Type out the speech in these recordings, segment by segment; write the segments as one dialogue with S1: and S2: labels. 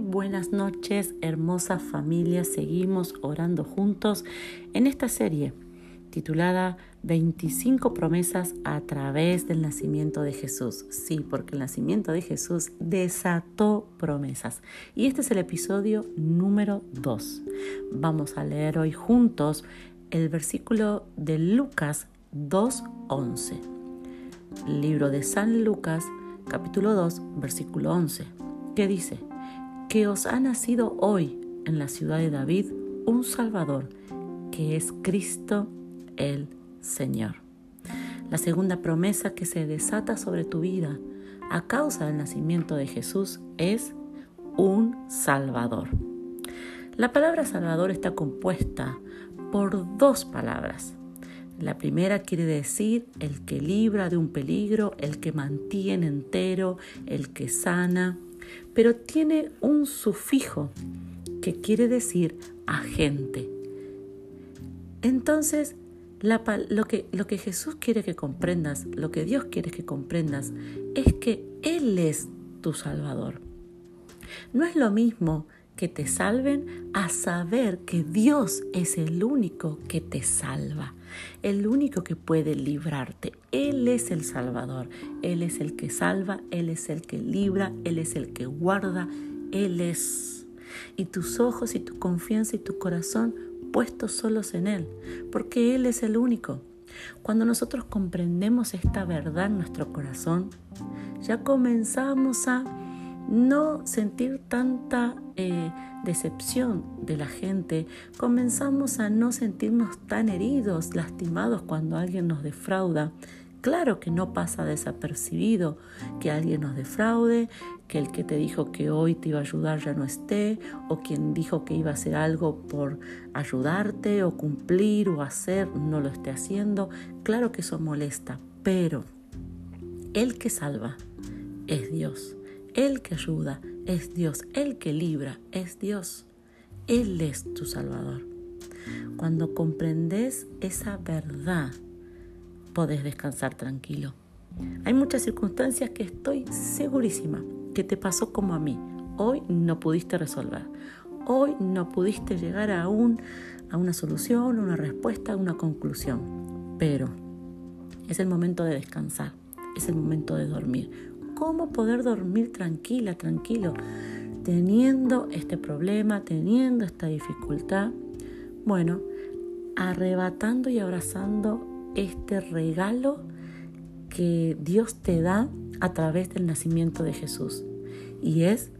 S1: noches, hermosa familia. Seguimos orando juntos en esta serie titulada 25 promesas a través del nacimiento de Jesús. Sí, porque el nacimiento de Jesús desató promesas. Y este es el episodio número 2. Vamos a leer hoy juntos el versículo de Lucas 2.11. Libro de San Lucas, capítulo 2, versículo 11, que dice, que os ha nacido hoy en la ciudad de David un Salvador, que es Cristo el Señor. La segunda promesa que se desata sobre tu vida a causa del nacimiento de Jesús es un Salvador. La palabra Salvador está compuesta por dos palabras. La primera quiere decir el que libra de un peligro, el que mantiene entero, el que sana, pero tiene un sufijo que quiere decir agente. Entonces, lo, que, lo que Jesús quiere que comprendas, lo que Dios quiere que comprendas, es que Él es tu Salvador. No es lo mismo que te salven a saber que Dios es el único que te salva, el único que puede librarte. Él es el Salvador, Él es el que salva, Él es el que libra, Él es el que guarda, Él es. Y tus ojos y tu confianza y tu corazón puestos solos en Él, porque Él es el único. Cuando nosotros comprendemos esta verdad en nuestro corazón, ya comenzamos a no sentir tanta eh, decepción de la gente, comenzamos a no sentirnos tan heridos, lastimados cuando alguien nos defrauda. Claro que no pasa desapercibido que alguien nos defraude, que el que te dijo que hoy te iba a ayudar ya no esté, o quien dijo que iba a hacer algo por ayudarte o cumplir o hacer no lo esté haciendo. Claro que eso molesta, pero el que salva es Dios. El que ayuda es Dios. El que libra es Dios. Él es tu Salvador. Cuando comprendes esa verdad, podés descansar tranquilo. Hay muchas circunstancias que estoy segurísima que te pasó como a mí. Hoy no pudiste resolver. Hoy no pudiste llegar a, un, a una solución, una respuesta, una conclusión. Pero es el momento de descansar. Es el momento de dormir. ¿Cómo poder dormir tranquila, tranquilo? Teniendo este problema, teniendo esta dificultad. Bueno, arrebatando y abrazando este regalo que Dios te da a través del nacimiento de Jesús. Y es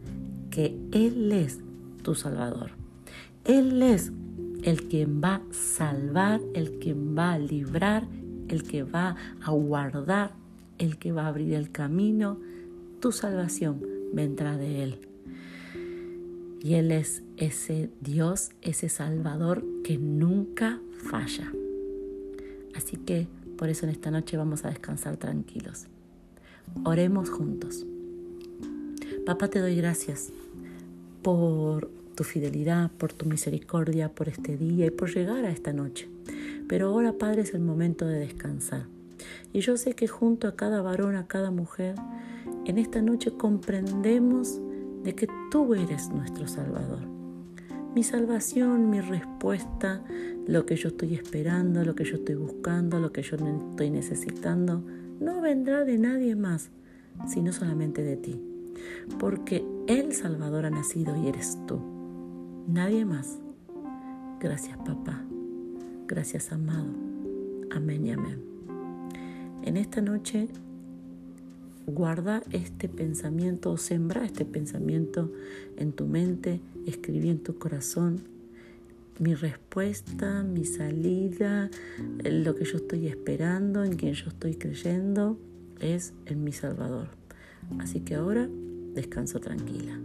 S1: que Él es tu Salvador. Él es el quien va a salvar, el quien va a librar, el que va a guardar, el que va a abrir el camino. Tu salvación vendrá de Él. Y Él es ese Dios, ese Salvador que nunca falla. Así que por eso en esta noche vamos a descansar tranquilos. Oremos juntos. Papá, te doy gracias por tu fidelidad, por tu misericordia, por este día y por llegar a esta noche. Pero ahora, Padre, es el momento de descansar. Y yo sé que junto a cada varón, a cada mujer, en esta noche comprendemos de que tú eres nuestro Salvador mi salvación, mi respuesta, lo que yo estoy esperando, lo que yo estoy buscando, lo que yo estoy necesitando, no vendrá de nadie más, sino solamente de ti. Porque el Salvador ha nacido y eres tú, nadie más. Gracias papá, gracias amado. Amén y amén. En esta noche guarda este pensamiento o sembra este pensamiento en tu mente, escribí en tu corazón mi respuesta, mi salida, lo que yo estoy esperando, en quien yo estoy creyendo, es en mi Salvador. Así que ahora descanso tranquila.